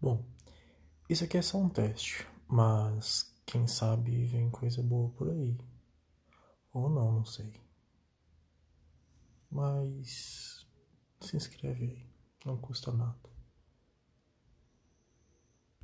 Bom, isso aqui é só um teste, mas quem sabe vem coisa boa por aí. Ou não, não sei. Mas se inscreve aí, não custa nada.